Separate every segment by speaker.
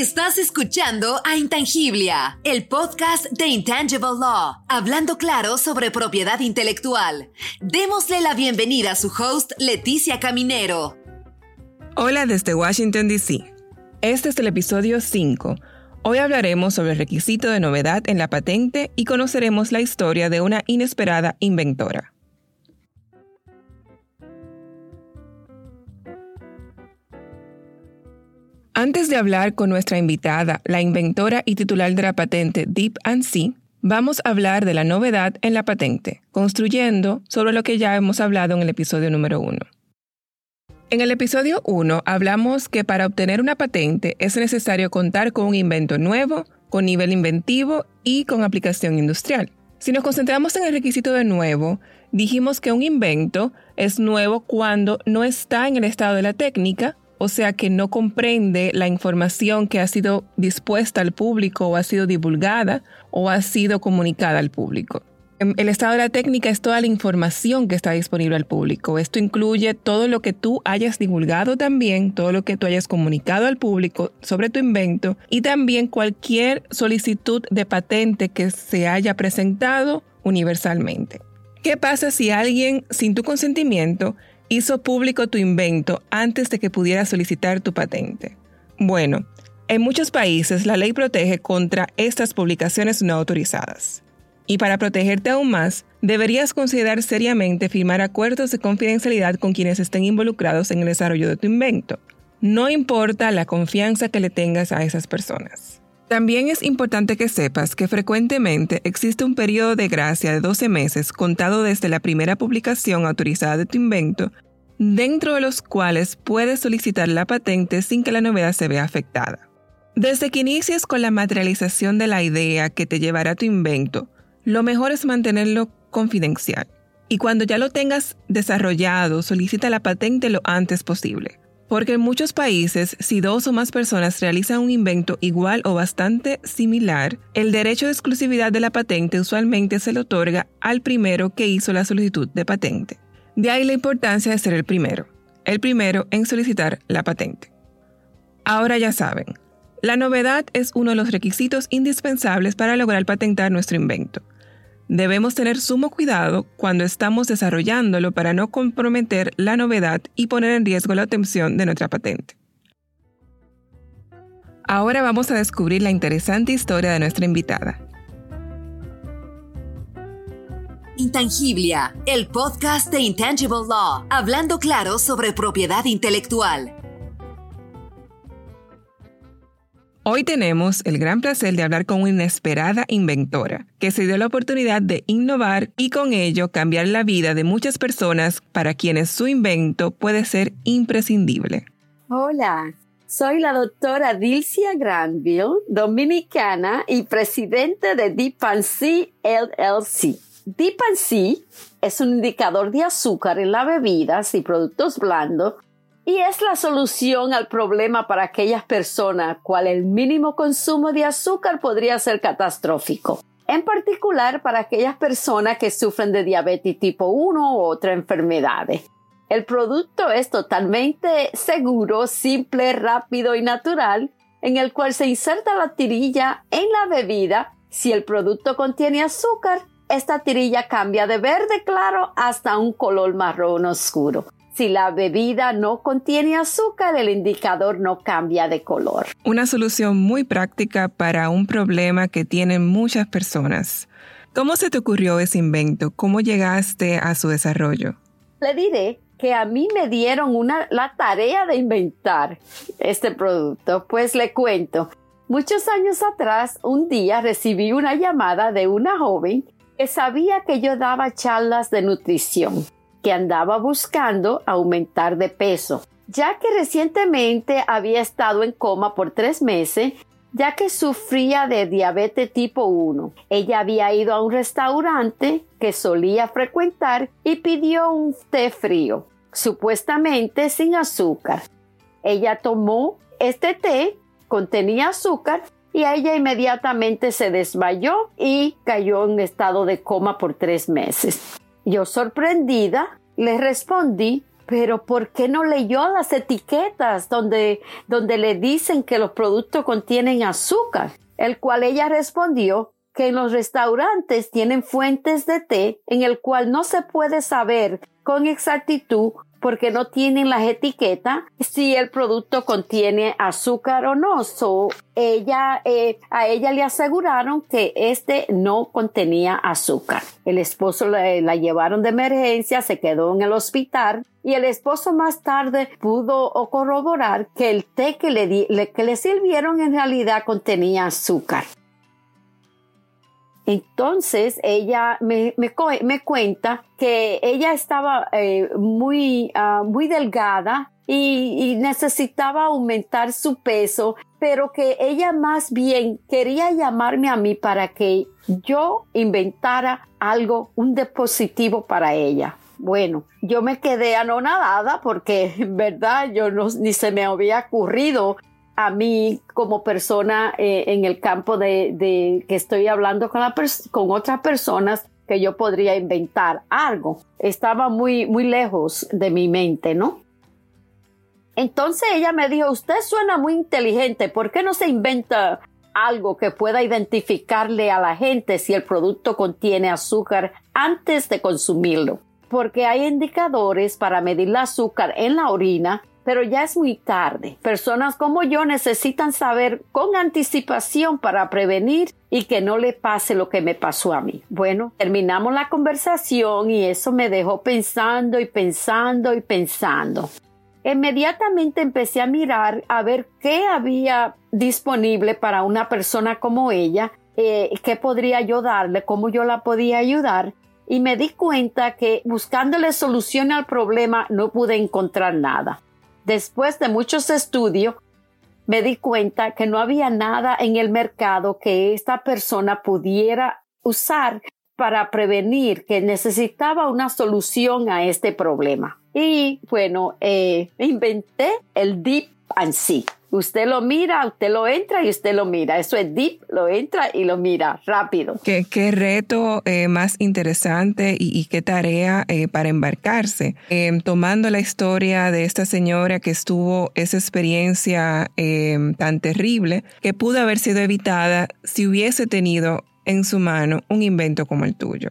Speaker 1: Estás escuchando a Intangiblia, el podcast de Intangible Law, hablando claro sobre propiedad intelectual. Démosle la bienvenida a su host, Leticia Caminero.
Speaker 2: Hola desde Washington, D.C. Este es el episodio 5. Hoy hablaremos sobre el requisito de novedad en la patente y conoceremos la historia de una inesperada inventora. Antes de hablar con nuestra invitada, la inventora y titular de la patente Deep and Sea, vamos a hablar de la novedad en la patente, construyendo sobre lo que ya hemos hablado en el episodio número 1. En el episodio 1 hablamos que para obtener una patente es necesario contar con un invento nuevo, con nivel inventivo y con aplicación industrial. Si nos concentramos en el requisito de nuevo, dijimos que un invento es nuevo cuando no está en el estado de la técnica, o sea que no comprende la información que ha sido dispuesta al público o ha sido divulgada o ha sido comunicada al público. Em, el estado de la técnica es toda la información que está disponible al público. Esto incluye todo lo que tú hayas divulgado también, todo lo que tú hayas comunicado al público sobre tu invento y también cualquier solicitud de patente que se haya presentado universalmente. ¿Qué pasa si alguien, sin tu consentimiento, hizo público tu invento antes de que pudieras solicitar tu patente? Bueno, en muchos países la ley protege contra estas publicaciones no autorizadas. Y para protegerte aún más, deberías considerar seriamente firmar acuerdos de confidencialidad con quienes estén involucrados en el desarrollo de tu invento. No importa la confianza que le tengas a esas personas. También es importante que sepas que frecuentemente existe un periodo de gracia de 12 meses contado desde la primera publicación autorizada de tu invento, dentro de los cuales puedes solicitar la patente sin que la novedad se vea afectada. Desde que inicies con la materialización de la idea que te llevará a tu invento, lo mejor es mantenerlo confidencial. Y cuando ya lo tengas desarrollado, solicita la patente lo antes posible. Porque en muchos países, si dos o más personas realizan un invento igual o bastante similar, el derecho de exclusividad de la patente usualmente se le otorga al primero que hizo la solicitud de patente. De ahí la importancia de ser el primero, el primero en solicitar la patente. Ahora ya saben, la novedad es uno de los requisitos indispensables para lograr patentar nuestro invento. Debemos tener sumo cuidado cuando estamos desarrollándolo para no comprometer la novedad y poner en riesgo la obtención de nuestra patente. Ahora vamos a descubrir la interesante historia de nuestra invitada.
Speaker 1: Intangiblia, el podcast de Intangible Law, hablando claro sobre propiedad intelectual.
Speaker 2: Hoy tenemos el gran placer de hablar con una inesperada inventora que se dio la oportunidad de innovar y con ello cambiar la vida de muchas personas para quienes su invento puede ser imprescindible.
Speaker 3: Hola, soy la doctora Dilcia Granville, dominicana y presidente de Deep LLC. Deep es un indicador de azúcar en las bebidas y productos blandos y es la solución al problema para aquellas personas cual el mínimo consumo de azúcar podría ser catastrófico. En particular para aquellas personas que sufren de diabetes tipo 1 u otras enfermedades. El producto es totalmente seguro, simple, rápido y natural, en el cual se inserta la tirilla en la bebida. Si el producto contiene azúcar, esta tirilla cambia de verde claro hasta un color marrón oscuro. Si la bebida no contiene azúcar, el indicador no cambia de color.
Speaker 2: Una solución muy práctica para un problema que tienen muchas personas. ¿Cómo se te ocurrió ese invento? ¿Cómo llegaste a su desarrollo?
Speaker 3: Le diré que a mí me dieron una, la tarea de inventar este producto. Pues le cuento. Muchos años atrás, un día recibí una llamada de una joven que sabía que yo daba charlas de nutrición que andaba buscando aumentar de peso, ya que recientemente había estado en coma por tres meses ya que sufría de diabetes tipo 1. Ella había ido a un restaurante que solía frecuentar y pidió un té frío, supuestamente sin azúcar. Ella tomó este té, contenía azúcar, y ella inmediatamente se desmayó y cayó en estado de coma por tres meses. Yo sorprendida le respondí, pero ¿por qué no leyó las etiquetas donde, donde le dicen que los productos contienen azúcar? El cual ella respondió que en los restaurantes tienen fuentes de té en el cual no se puede saber con exactitud porque no tienen las etiquetas si el producto contiene azúcar o no. So, ella, eh, a ella le aseguraron que este no contenía azúcar. El esposo la, la, llevaron de emergencia, se quedó en el hospital y el esposo más tarde pudo corroborar que el té que le, que le sirvieron en realidad contenía azúcar. Entonces ella me, me, cuenta que ella estaba eh, muy, ah, muy delgada y, necesitaba aumentar su peso, pero que ella más bien quería llamarme a mí para que yo inventara algo, un dispositivo para ella. Bueno, yo me quedé anonadada porque, en verdad, yo no, ni se me había ocurrido a mí como persona eh, en el campo de, que estoy hablando con, con otras personas que yo podría inventar algo. Estaba muy, muy lejos de mi mente, ¿no? Entonces ella me dijo, usted suena muy inteligente, ¿por qué no se inventa algo que pueda identificarle a la gente si el producto contiene azúcar antes de consumirlo? Porque hay indicadores para medir el azúcar en la orina pero ya es muy tarde. Personas como yo necesitan saber con anticipación para prevenir y que no le pase lo que me pasó a mí. Bueno, terminamos la conversación y eso me dejó pensando y pensando y pensando. Inmediatamente empecé a mirar a ver qué había disponible para una persona como ella, eh, qué podría yo darle, cómo yo la podía ayudar y me di cuenta que buscándole solución al problema no pude encontrar nada. Después de muchos estudios, me di cuenta que no había nada en el mercado que esta persona pudiera usar para prevenir que necesitaba una solución a este problema. Y bueno, eh, inventé el Deep and See. Usted lo mira, usted lo entra y usted lo mira. Eso es deep, lo entra y lo mira rápido.
Speaker 2: Qué, qué reto eh, más interesante y, qué tarea eh, para embarcarse. Em, tomando la historia de esta señora que estuvo esa experiencia em, tan terrible que pudo haber sido evitada si hubiese tenido en su mano un invento como el tuyo.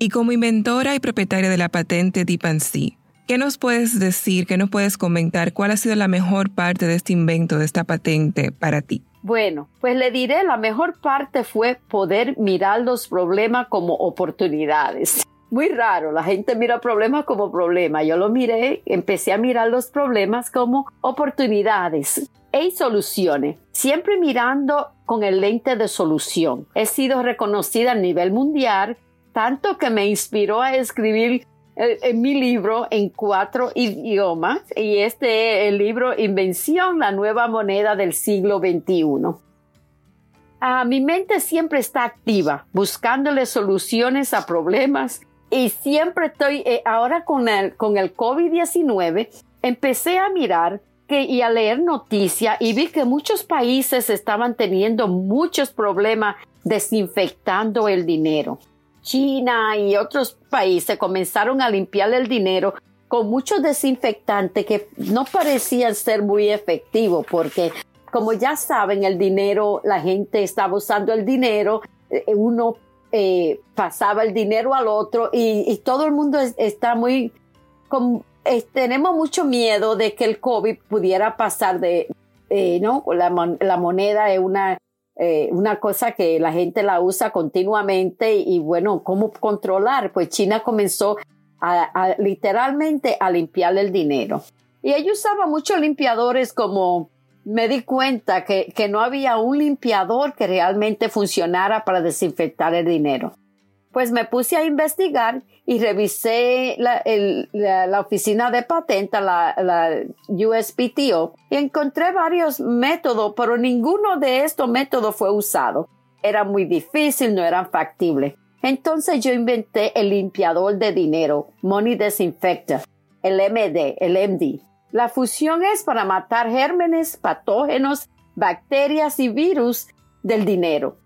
Speaker 2: Y como inventora y propietaria de la patente Deep and Sea, ¿Qué nos puedes decir, qué nos puedes comentar? ¿Cuál ha sido la mejor parte de este invento, de esta patente para ti?
Speaker 3: Bueno, pues le diré, la mejor parte fue poder mirar los problemas como oportunidades. Muy raro, la gente mira problemas como problemas. Yo lo miré, empecé a mirar los problemas como oportunidades e soluciones, siempre mirando con el lente de solución. He sido reconocida a nivel mundial, tanto que me inspiró a escribir en mi libro en cuatro idiomas y este es el libro Invención, la nueva moneda del siglo XXI. Ah, mi mente siempre está activa, buscándole soluciones a problemas y siempre estoy, eh, ahora con el, con el COVID-19, empecé a mirar que, y a leer noticias y vi que muchos países estaban teniendo muchos problemas desinfectando el dinero. China y otros países comenzaron a limpiar el dinero con muchos desinfectantes que no parecían ser muy efectivos porque como ya saben el dinero la gente estaba usando el dinero eh, uno eh, pasaba el dinero al otro y, todo el mundo está muy tenemos mucho miedo de que el COVID pudiera pasar de eh, no la, la moneda es una eh, una cosa que la gente la usa continuamente y bueno, ¿cómo controlar? Pues China comenzó a, literalmente a limpiar el dinero. Y ella usaba muchos limpiadores como me di cuenta que, que no había un limpiador que realmente funcionara para desinfectar el dinero. Pues me puse a investigar y revisé la, la, oficina de patenta, la, la, USPTO, y encontré varios métodos, pero ninguno de estos métodos fue usado. Era muy difícil, no eran factibles. Entonces yo inventé el limpiador de dinero, Money Disinfector, el MD, el MD. La fusión es para matar gérmenes, patógenos, bacterias y virus del dinero.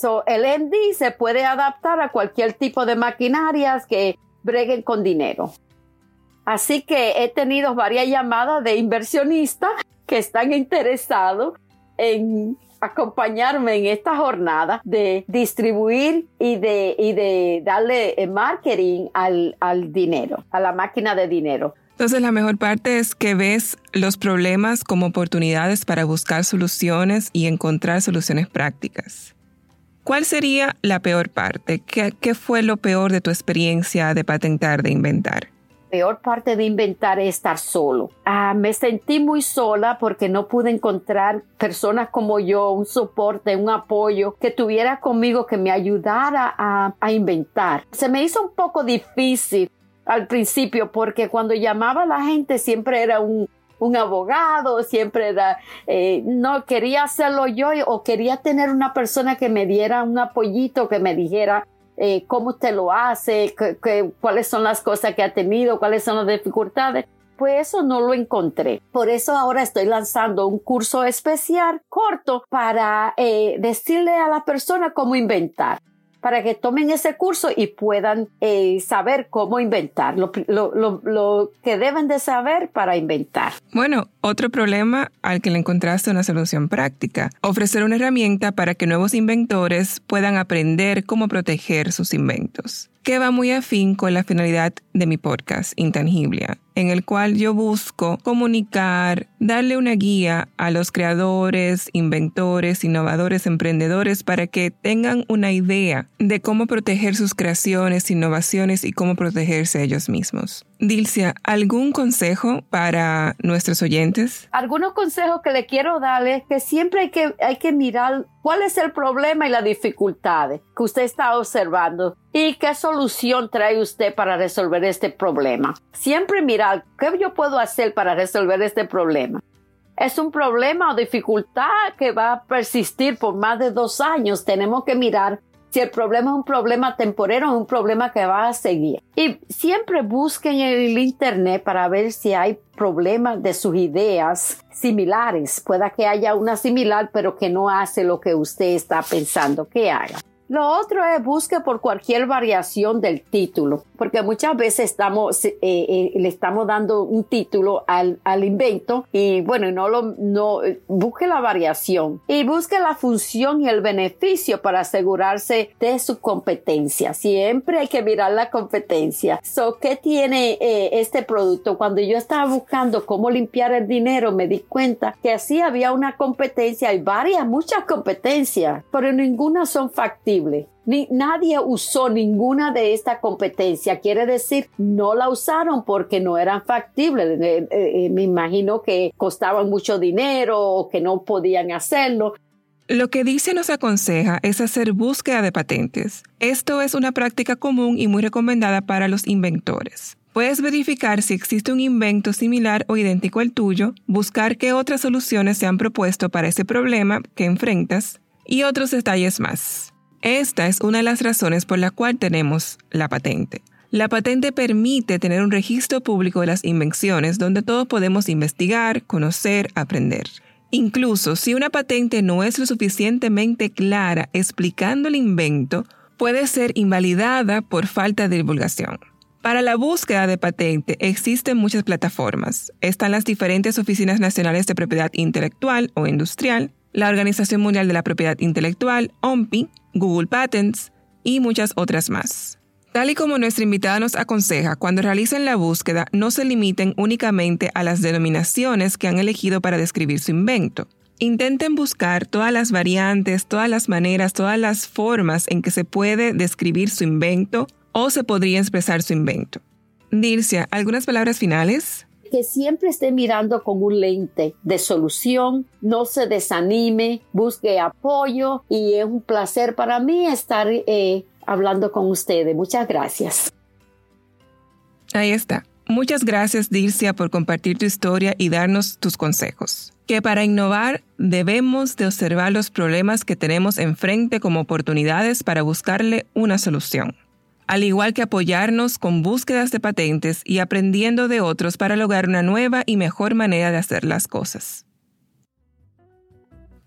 Speaker 3: So, el MD se puede adaptar a cualquier tipo de maquinarias que breguen con dinero. Así que he tenido varias llamadas de inversionistas que están interesados en acompañarme en esta jornada de distribuir y de, y de darle marketing al, al dinero, a la máquina de dinero.
Speaker 2: Entonces la mejor parte es que ves los problemas como oportunidades para buscar soluciones y encontrar soluciones prácticas. ¿Cuál sería la peor parte? ¿Qué, fue lo peor de tu experiencia de patentar, de inventar?
Speaker 3: peor parte de inventar es estar solo. Ah, me sentí muy sola porque no pude encontrar personas como yo, un soporte, un apoyo que tuviera conmigo que me ayudara a, a inventar. Se me hizo un poco difícil al principio porque cuando llamaba a la gente siempre era un, un abogado, siempre era, eh, no quería hacerlo yo o quería tener una persona que me diera un apoyito, que me dijera eh, cómo usted lo hace, cuáles son las cosas que ha tenido, cuáles son las dificultades. Pues eso no lo encontré. Por eso ahora estoy lanzando un curso especial corto para eh, decirle a la persona cómo inventar para que tomen ese curso y puedan eh, saber cómo inventar, lo, que deben de saber para inventar.
Speaker 2: Bueno, otro problema al que le encontraste una solución práctica, ofrecer una herramienta para que nuevos inventores puedan aprender cómo proteger sus inventos que va muy afín con la finalidad de mi podcast, Intangiblia, en el cual yo busco comunicar, darle una guía a los creadores, inventores, innovadores, emprendedores para que tengan una idea de cómo proteger sus creaciones, innovaciones y cómo protegerse ellos mismos. Dilcia, ¿algún consejo para nuestros oyentes?
Speaker 3: Algunos consejos que le quiero dar es que siempre hay que, hay que mirar cuál es el problema y las dificultades que usted está observando y qué solución trae usted para resolver este problema. Siempre mirar qué yo puedo hacer para resolver este problema. Es un problema o dificultad que va a persistir por más de dos años. Tenemos que mirar si el problema es un problema temporero o un problema que va a seguir. Y siempre busquen en el Internet para ver si hay problemas de sus ideas similares. Pueda que haya una similar, pero que no hace lo que usted está pensando que haga. Lo otro es busque por cualquier variación del título, porque muchas veces estamos, eh, eh, le estamos dando un título al, al, invento y bueno, no lo, no, busque la variación y busque la función y el beneficio para asegurarse de su competencia. Siempre hay que mirar la competencia. So, ¿qué tiene eh, este producto? Cuando yo estaba buscando cómo limpiar el dinero, me di cuenta que así había una competencia, hay varias, muchas competencias, pero ninguna son factibles ni, nadie usó ninguna de esta competencia. Quiere decir, no la usaron porque no eran factibles. Eh, eh, me imagino que costaban mucho dinero o que no podían hacerlo.
Speaker 2: Lo que dice nos aconseja es hacer búsqueda de patentes. Esto es una práctica común y muy recomendada para los inventores. Puedes verificar si existe un invento similar o idéntico al tuyo, buscar qué otras soluciones se han propuesto para ese problema que enfrentas y otros detalles más. Esta es una de las razones por la cual tenemos la patente. La patente permite tener un registro público de las invenciones donde todos podemos investigar, conocer, aprender. Incluso si una patente no es lo suficientemente clara explicando el invento, puede ser invalidada por falta de divulgación. Para la búsqueda de patente existen muchas plataformas. Están las diferentes oficinas nacionales de propiedad intelectual o industrial, la Organización Mundial de la Propiedad Intelectual, OMPI, Google Patents y muchas otras más. Tal y como nuestra invitada nos aconseja, cuando realicen la búsqueda no se limiten únicamente a las denominaciones que han elegido para describir su invento. Intenten buscar todas las variantes, todas las maneras, todas las formas en que se puede describir su invento o se podría expresar su invento. Dircia, ¿algunas palabras finales?
Speaker 3: Que siempre esté mirando con un lente de solución, no se desanime, busque apoyo y es un placer para mí estar eh, hablando con ustedes. Muchas gracias.
Speaker 2: Ahí está. Muchas gracias, Dircia, por compartir tu historia y darnos tus consejos. Que para innovar debemos de observar los problemas que tenemos enfrente como oportunidades para buscarle una solución al igual que apoyarnos con búsquedas de patentes y aprendiendo de otros para lograr una nueva y mejor manera de hacer las cosas.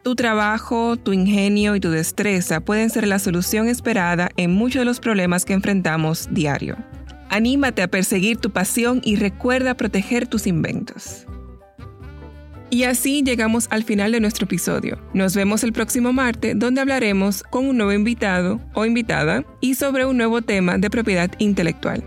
Speaker 2: Tu trabajo, tu ingenio y tu destreza pueden ser la solución esperada en muchos de los problemas que enfrentamos diario. Anímate a perseguir tu pasión y recuerda proteger tus inventos. Y así llegamos al final de nuestro episodio. Nos vemos el próximo martes donde hablaremos con un nuevo invitado o invitada y sobre un nuevo tema de propiedad intelectual.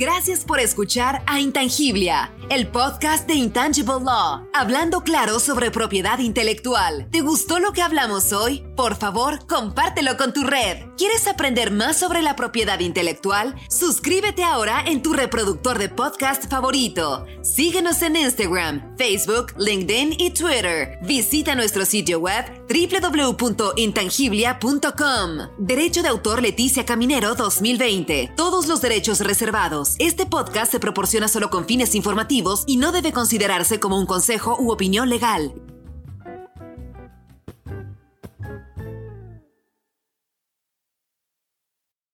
Speaker 1: Gracias por escuchar a Intangiblia, el podcast de Intangible Law, hablando claro sobre propiedad intelectual. ¿Te gustó lo que hablamos hoy? Por favor, compártelo con tu red. ¿Quieres aprender más sobre la propiedad intelectual? Suscríbete ahora en tu reproductor de podcast favorito. Síguenos en Instagram, Facebook, LinkedIn y Twitter. Visita nuestro sitio web www.intangiblia.com. Derecho de autor Leticia Caminero 2020. Todos los derechos reservados. Este podcast se proporciona solo con fines informativos y no debe considerarse como un consejo u opinión legal.